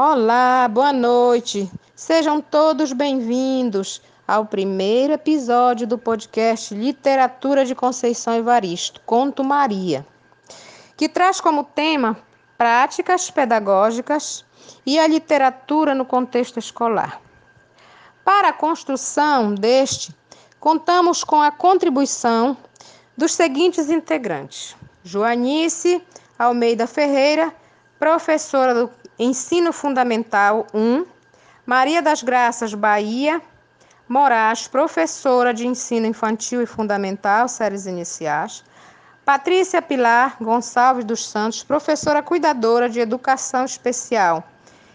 Olá, boa noite. Sejam todos bem-vindos ao primeiro episódio do podcast Literatura de Conceição Evaristo, Conto Maria, que traz como tema práticas pedagógicas e a literatura no contexto escolar. Para a construção deste, contamos com a contribuição dos seguintes integrantes: Joanice Almeida Ferreira, professora do Ensino Fundamental 1, Maria das Graças Bahia, Moraes, professora de Ensino Infantil e Fundamental, séries iniciais, Patrícia Pilar Gonçalves dos Santos, professora cuidadora de Educação Especial,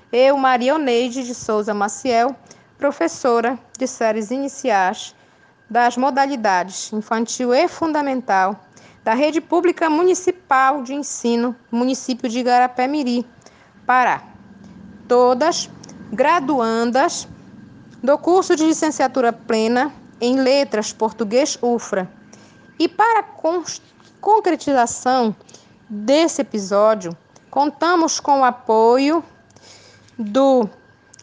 eu, Maria Oneide de Souza Maciel, professora de séries iniciais das modalidades infantil e fundamental da Rede Pública Municipal de Ensino, município de Igarapé-Miri, Pará. Todas graduandas do curso de licenciatura plena em Letras Português UFRA. E para a concretização desse episódio, contamos com o apoio do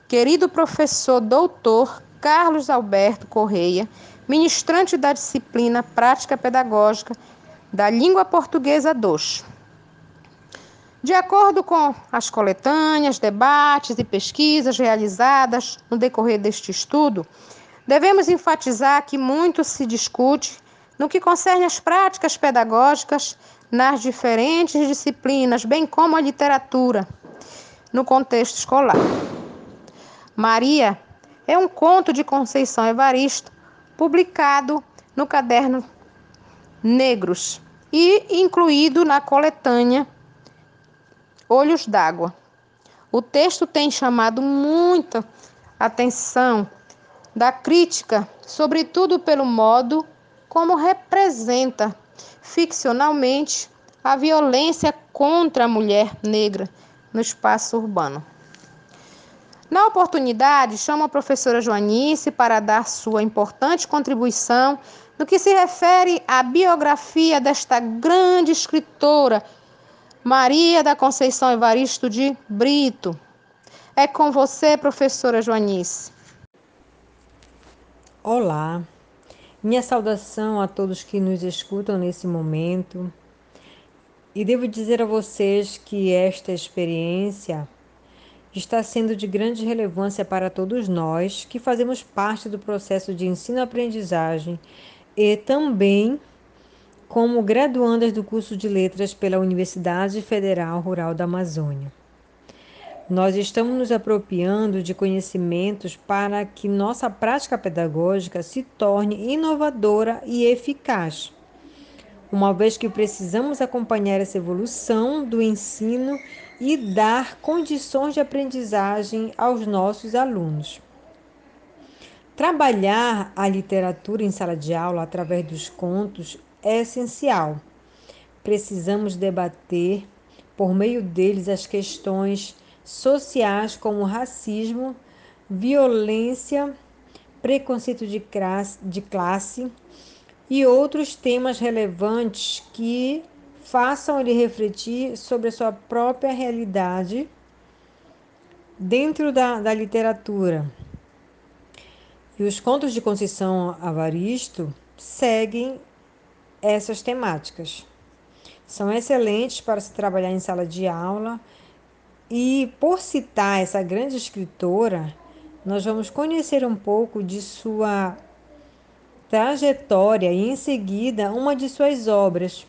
querido professor doutor Carlos Alberto Correia, ministrante da disciplina Prática Pedagógica da Língua Portuguesa 2. De acordo com as coletâneas, debates e pesquisas realizadas no decorrer deste estudo, devemos enfatizar que muito se discute no que concerne às práticas pedagógicas nas diferentes disciplinas, bem como a literatura, no contexto escolar. Maria é um conto de Conceição Evaristo, publicado no caderno Negros e incluído na coletânea Olhos d'Água. O texto tem chamado muita atenção da crítica, sobretudo pelo modo como representa ficcionalmente a violência contra a mulher negra no espaço urbano. Na oportunidade, chamo a professora Joanice para dar sua importante contribuição no que se refere à biografia desta grande escritora Maria da Conceição Evaristo de Brito. É com você, professora Joanice. Olá, minha saudação a todos que nos escutam nesse momento. E devo dizer a vocês que esta experiência está sendo de grande relevância para todos nós que fazemos parte do processo de ensino-aprendizagem e também como graduandas do curso de Letras pela Universidade Federal Rural da Amazônia. Nós estamos nos apropriando de conhecimentos para que nossa prática pedagógica se torne inovadora e eficaz, uma vez que precisamos acompanhar essa evolução do ensino e dar condições de aprendizagem aos nossos alunos. Trabalhar a literatura em sala de aula através dos contos é essencial. Precisamos debater, por meio deles, as questões sociais como racismo, violência, preconceito de classe, de classe e outros temas relevantes que façam ele refletir sobre a sua própria realidade dentro da, da literatura. E os contos de Conceição Avaristo seguem essas temáticas. São excelentes para se trabalhar em sala de aula e, por citar essa grande escritora, nós vamos conhecer um pouco de sua trajetória e, em seguida, uma de suas obras.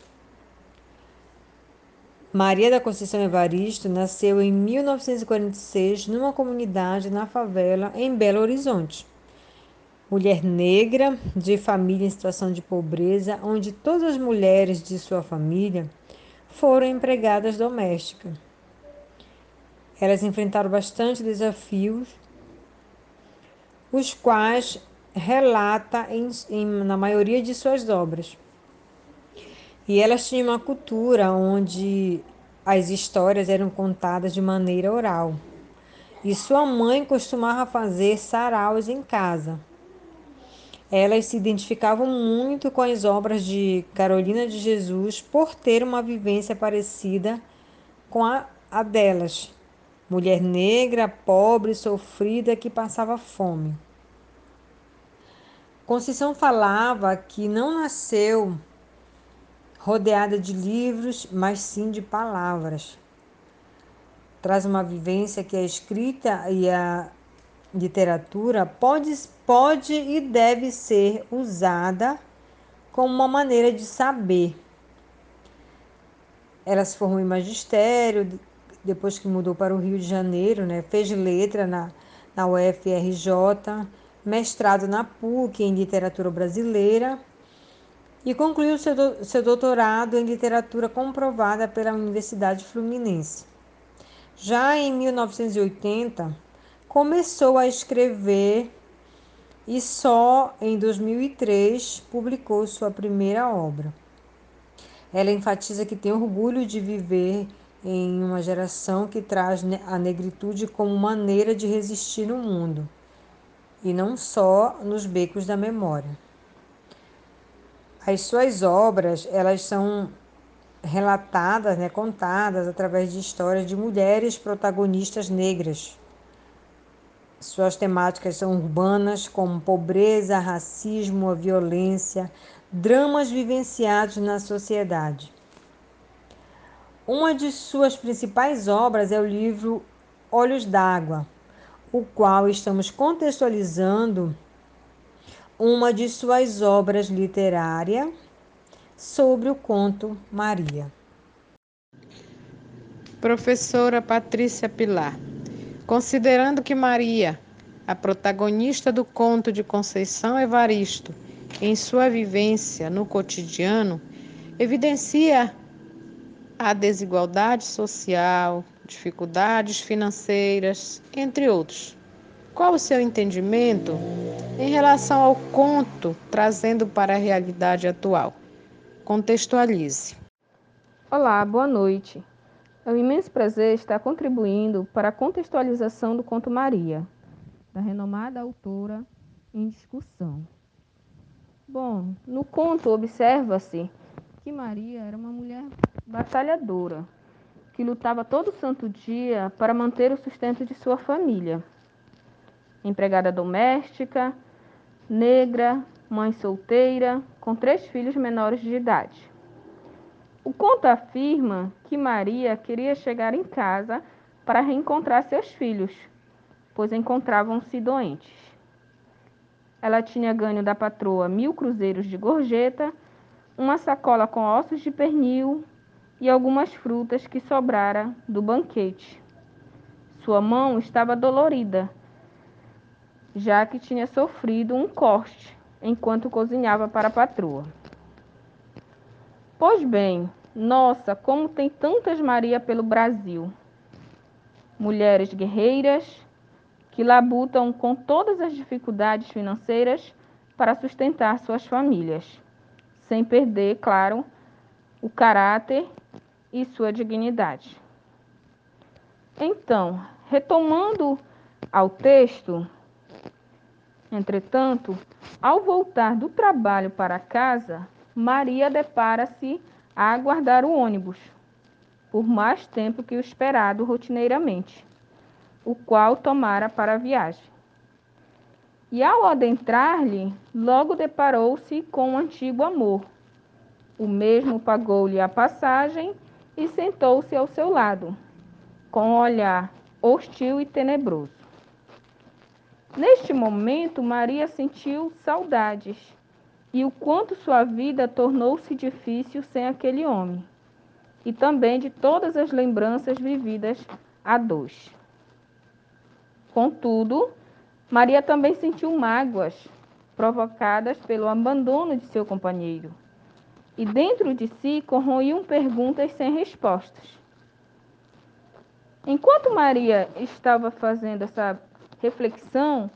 Maria da Conceição Evaristo nasceu em 1946 numa comunidade na favela em Belo Horizonte mulher negra de família em situação de pobreza, onde todas as mulheres de sua família foram empregadas domésticas. Elas enfrentaram bastante desafios, os quais relata em, em, na maioria de suas obras. E elas tinham uma cultura onde as histórias eram contadas de maneira oral. E sua mãe costumava fazer saraus em casa elas se identificavam muito com as obras de Carolina de Jesus por ter uma vivência parecida com a, a delas, mulher negra, pobre, sofrida que passava fome. Conceição falava que não nasceu rodeada de livros, mas sim de palavras. Traz uma vivência que a escrita e a literatura pode, pode e deve ser usada como uma maneira de saber. Ela se formou em magistério, depois que mudou para o Rio de Janeiro, né? fez letra na, na UFRJ, mestrado na PUC em literatura brasileira e concluiu seu, do, seu doutorado em literatura comprovada pela Universidade Fluminense. Já em 1980, começou a escrever e só em 2003 publicou sua primeira obra. Ela enfatiza que tem orgulho de viver em uma geração que traz a negritude como maneira de resistir no mundo e não só nos becos da memória. As suas obras, elas são relatadas, né, contadas através de histórias de mulheres protagonistas negras. Suas temáticas são urbanas, como pobreza, racismo, a violência, dramas vivenciados na sociedade. Uma de suas principais obras é o livro Olhos d'Água, o qual estamos contextualizando uma de suas obras literárias sobre o conto Maria. Professora Patrícia Pilar, considerando que Maria, a protagonista do conto de Conceição Evaristo, em sua vivência no cotidiano, evidencia a desigualdade social, dificuldades financeiras, entre outros. Qual o seu entendimento em relação ao conto trazendo para a realidade atual? Contextualize. Olá, boa noite. É um imenso prazer estar contribuindo para a contextualização do conto Maria, da renomada autora em discussão. Bom, no conto observa-se que Maria era uma mulher batalhadora, que lutava todo santo dia para manter o sustento de sua família empregada doméstica, negra, mãe solteira, com três filhos menores de idade. O conto afirma que Maria queria chegar em casa para reencontrar seus filhos, pois encontravam-se doentes. Ela tinha ganho da patroa mil cruzeiros de gorjeta, uma sacola com ossos de pernil e algumas frutas que sobrara do banquete. Sua mão estava dolorida já que tinha sofrido um corte enquanto cozinhava para a patroa. Pois bem, nossa, como tem tantas Maria pelo Brasil. Mulheres guerreiras que labutam com todas as dificuldades financeiras para sustentar suas famílias, sem perder, claro, o caráter e sua dignidade. Então, retomando ao texto, Entretanto, ao voltar do trabalho para casa, Maria depara-se a aguardar o ônibus, por mais tempo que o esperado rotineiramente, o qual tomara para a viagem. E ao adentrar-lhe, logo deparou-se com um antigo amor. O mesmo pagou-lhe a passagem e sentou-se ao seu lado, com um olhar hostil e tenebroso. Neste momento, Maria sentiu saudades e o quanto sua vida tornou-se difícil sem aquele homem, e também de todas as lembranças vividas a dois. Contudo, Maria também sentiu mágoas provocadas pelo abandono de seu companheiro, e dentro de si corroiam perguntas sem respostas. Enquanto Maria estava fazendo essa reflexão,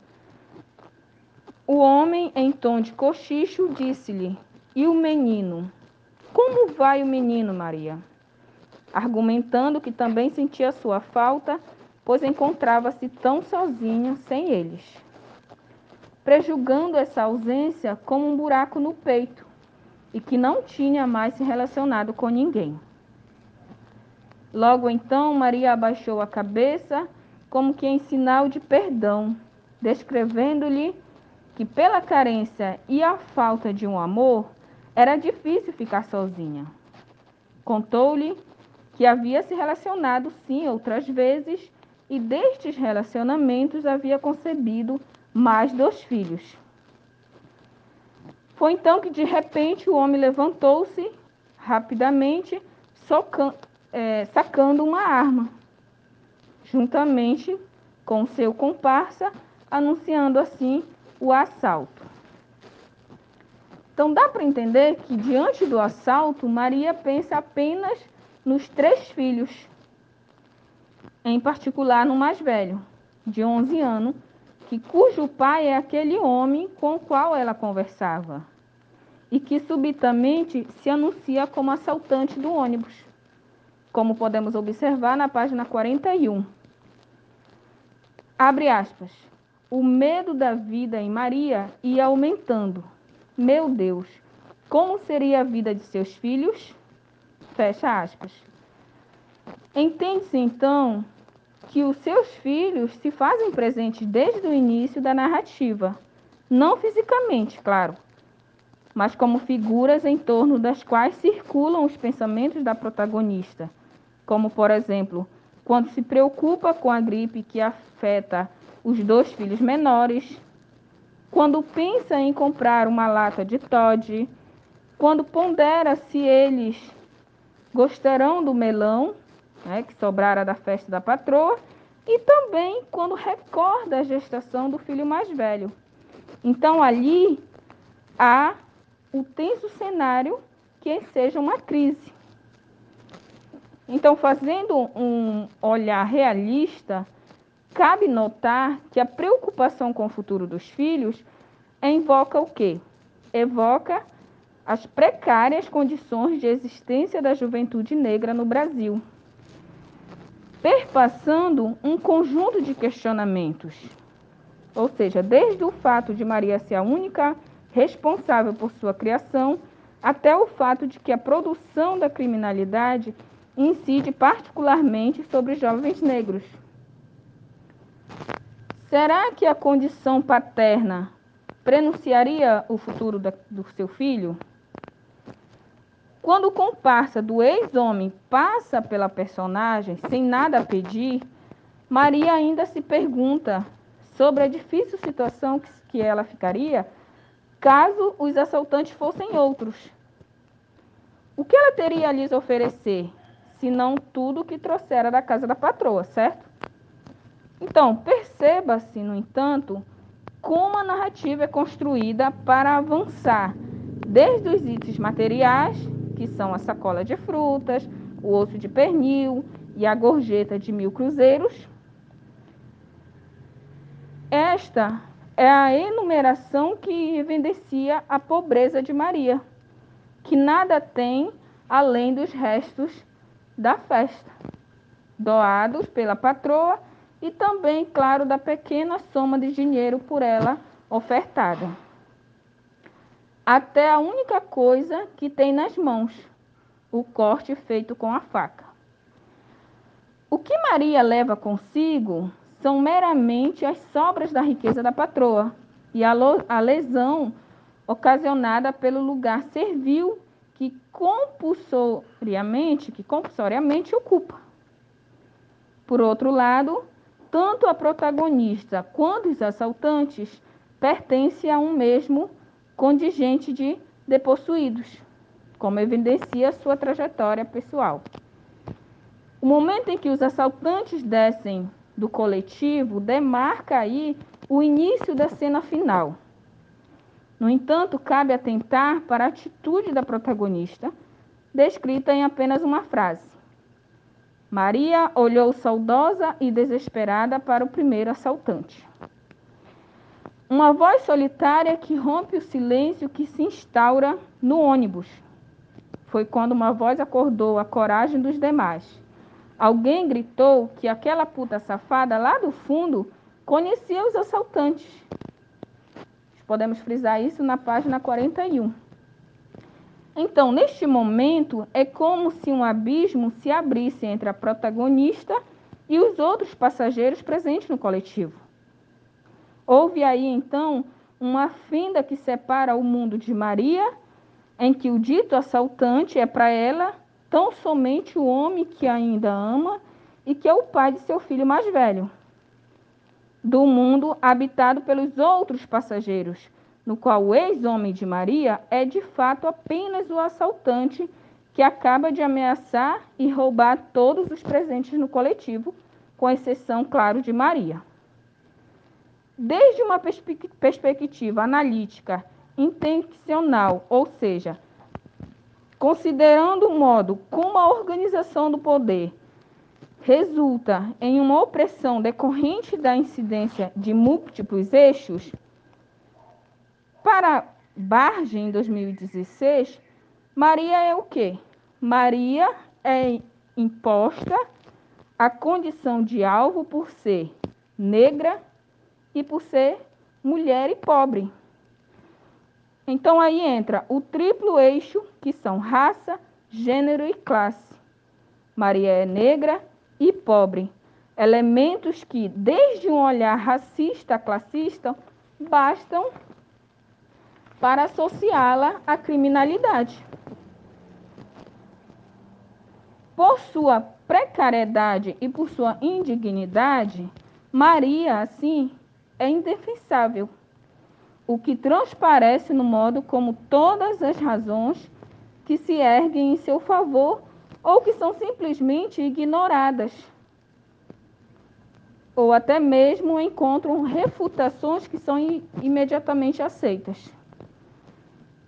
o homem, em tom de cochicho, disse-lhe: E o menino? Como vai o menino, Maria? Argumentando que também sentia sua falta, pois encontrava-se tão sozinho sem eles. Prejugando essa ausência como um buraco no peito e que não tinha mais se relacionado com ninguém. Logo então, Maria abaixou a cabeça, como que em sinal de perdão, descrevendo-lhe que, pela carência e a falta de um amor, era difícil ficar sozinha. Contou-lhe que havia se relacionado, sim, outras vezes, e destes relacionamentos havia concebido mais dois filhos. Foi então que, de repente, o homem levantou-se rapidamente, é, sacando uma arma, juntamente com seu comparsa, anunciando assim o assalto. Então dá para entender que diante do assalto, Maria pensa apenas nos três filhos, em particular no mais velho, de 11 anos, que cujo pai é aquele homem com o qual ela conversava e que subitamente se anuncia como assaltante do ônibus, como podemos observar na página 41. Abre aspas. O medo da vida em Maria ia aumentando. Meu Deus, como seria a vida de seus filhos? Fecha aspas. Entende-se então que os seus filhos se fazem presentes desde o início da narrativa, não fisicamente, claro, mas como figuras em torno das quais circulam os pensamentos da protagonista, como, por exemplo, quando se preocupa com a gripe que afeta os dois filhos menores, quando pensa em comprar uma lata de Todd, quando pondera se eles gostarão do melão né, que sobrara da festa da patroa, e também quando recorda a gestação do filho mais velho. Então ali há o tenso cenário que seja uma crise. Então, fazendo um olhar realista, cabe notar que a preocupação com o futuro dos filhos invoca o quê? Evoca as precárias condições de existência da juventude negra no Brasil perpassando um conjunto de questionamentos. Ou seja, desde o fato de Maria ser a única responsável por sua criação, até o fato de que a produção da criminalidade incide particularmente sobre jovens negros. Será que a condição paterna prenunciaria o futuro do seu filho? Quando o comparsa do ex-homem passa pela personagem sem nada a pedir, Maria ainda se pergunta sobre a difícil situação que ela ficaria caso os assaltantes fossem outros. O que ela teria a lhes oferecer, se não tudo que trouxera da casa da patroa, certo? Então, perceba-se, no entanto, como a narrativa é construída para avançar desde os itens materiais que são a sacola de frutas, o osso de pernil e a gorjeta de mil cruzeiros. Esta é a enumeração que evidencia a pobreza de Maria, que nada tem além dos restos da festa, doados pela patroa e também, claro, da pequena soma de dinheiro por ela ofertada até a única coisa que tem nas mãos, o corte feito com a faca. O que Maria leva consigo são meramente as sobras da riqueza da patroa e a, a lesão ocasionada pelo lugar servil que compulsoriamente, que compulsoriamente ocupa. Por outro lado, tanto a protagonista quanto os assaltantes pertencem a um mesmo contingente de depossuídos, como evidencia sua trajetória pessoal. O momento em que os assaltantes descem do coletivo demarca aí o início da cena final. No entanto, cabe atentar para a atitude da protagonista, descrita em apenas uma frase. Maria olhou saudosa e desesperada para o primeiro assaltante. Uma voz solitária que rompe o silêncio que se instaura no ônibus. Foi quando uma voz acordou a coragem dos demais. Alguém gritou que aquela puta safada lá do fundo conhecia os assaltantes. Podemos frisar isso na página 41. Então, neste momento, é como se um abismo se abrisse entre a protagonista e os outros passageiros presentes no coletivo. Houve aí, então, uma fenda que separa o mundo de Maria, em que o dito assaltante é para ela tão somente o homem que ainda ama e que é o pai de seu filho mais velho, do mundo habitado pelos outros passageiros, no qual o ex-homem de Maria é de fato apenas o assaltante que acaba de ameaçar e roubar todos os presentes no coletivo, com exceção, claro, de Maria. Desde uma perspectiva analítica, intencional, ou seja, considerando o modo como a organização do poder resulta em uma opressão decorrente da incidência de múltiplos eixos, para Barge, em 2016, Maria é o quê? Maria é imposta a condição de alvo por ser negra e por ser mulher e pobre. Então aí entra o triplo eixo, que são raça, gênero e classe. Maria é negra e pobre, elementos que, desde um olhar racista, classista, bastam para associá-la à criminalidade. Por sua precariedade e por sua indignidade, Maria, assim, é indefensável o que transparece no modo como todas as razões que se erguem em seu favor ou que são simplesmente ignoradas, ou até mesmo encontram refutações que são imediatamente aceitas.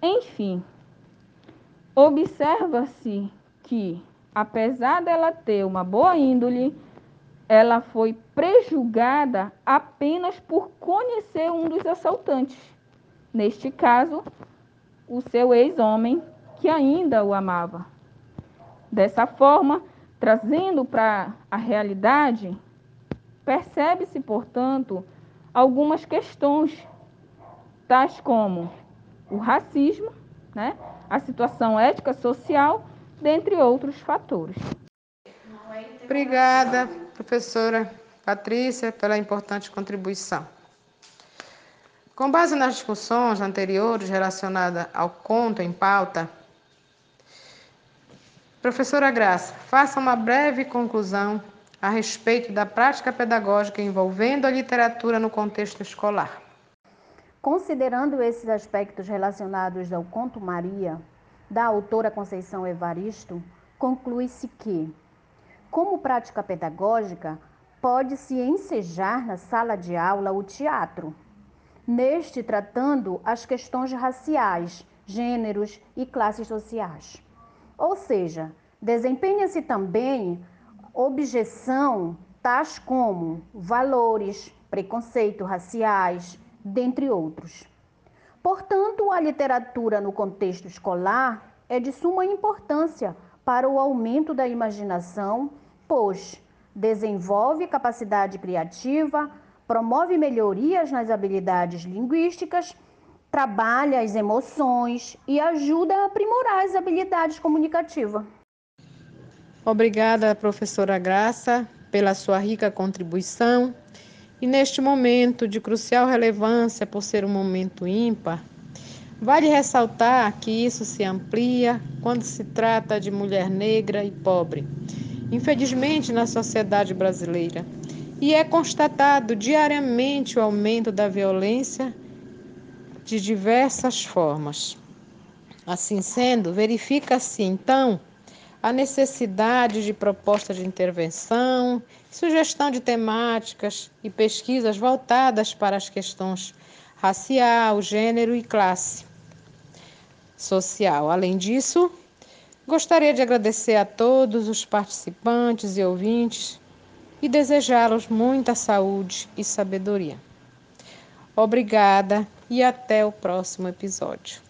Enfim, observa-se que, apesar dela ter uma boa índole, ela foi prejulgada apenas por conhecer um dos assaltantes. Neste caso, o seu ex-homem, que ainda o amava. Dessa forma, trazendo para a realidade, percebe-se, portanto, algumas questões, tais como o racismo, né, a situação ética social, dentre outros fatores. Obrigada, professora Patrícia, pela importante contribuição. Com base nas discussões anteriores relacionadas ao conto em pauta, professora Graça, faça uma breve conclusão a respeito da prática pedagógica envolvendo a literatura no contexto escolar. Considerando esses aspectos relacionados ao Conto Maria, da autora Conceição Evaristo, conclui-se que como prática pedagógica, pode-se ensejar na sala de aula o teatro, neste tratando as questões raciais, gêneros e classes sociais. Ou seja, desempenha-se também objeção tais como valores, preconceito raciais, dentre outros. Portanto, a literatura no contexto escolar é de suma importância para o aumento da imaginação, pois desenvolve capacidade criativa, promove melhorias nas habilidades linguísticas, trabalha as emoções e ajuda a aprimorar as habilidades comunicativas. Obrigada, professora Graça, pela sua rica contribuição. E neste momento de crucial relevância, por ser um momento ímpar, Vale ressaltar que isso se amplia quando se trata de mulher negra e pobre, infelizmente na sociedade brasileira, e é constatado diariamente o aumento da violência de diversas formas. Assim sendo, verifica-se então a necessidade de propostas de intervenção, sugestão de temáticas e pesquisas voltadas para as questões racial, gênero e classe social. Além disso, gostaria de agradecer a todos os participantes e ouvintes e desejá-los muita saúde e sabedoria. Obrigada e até o próximo episódio.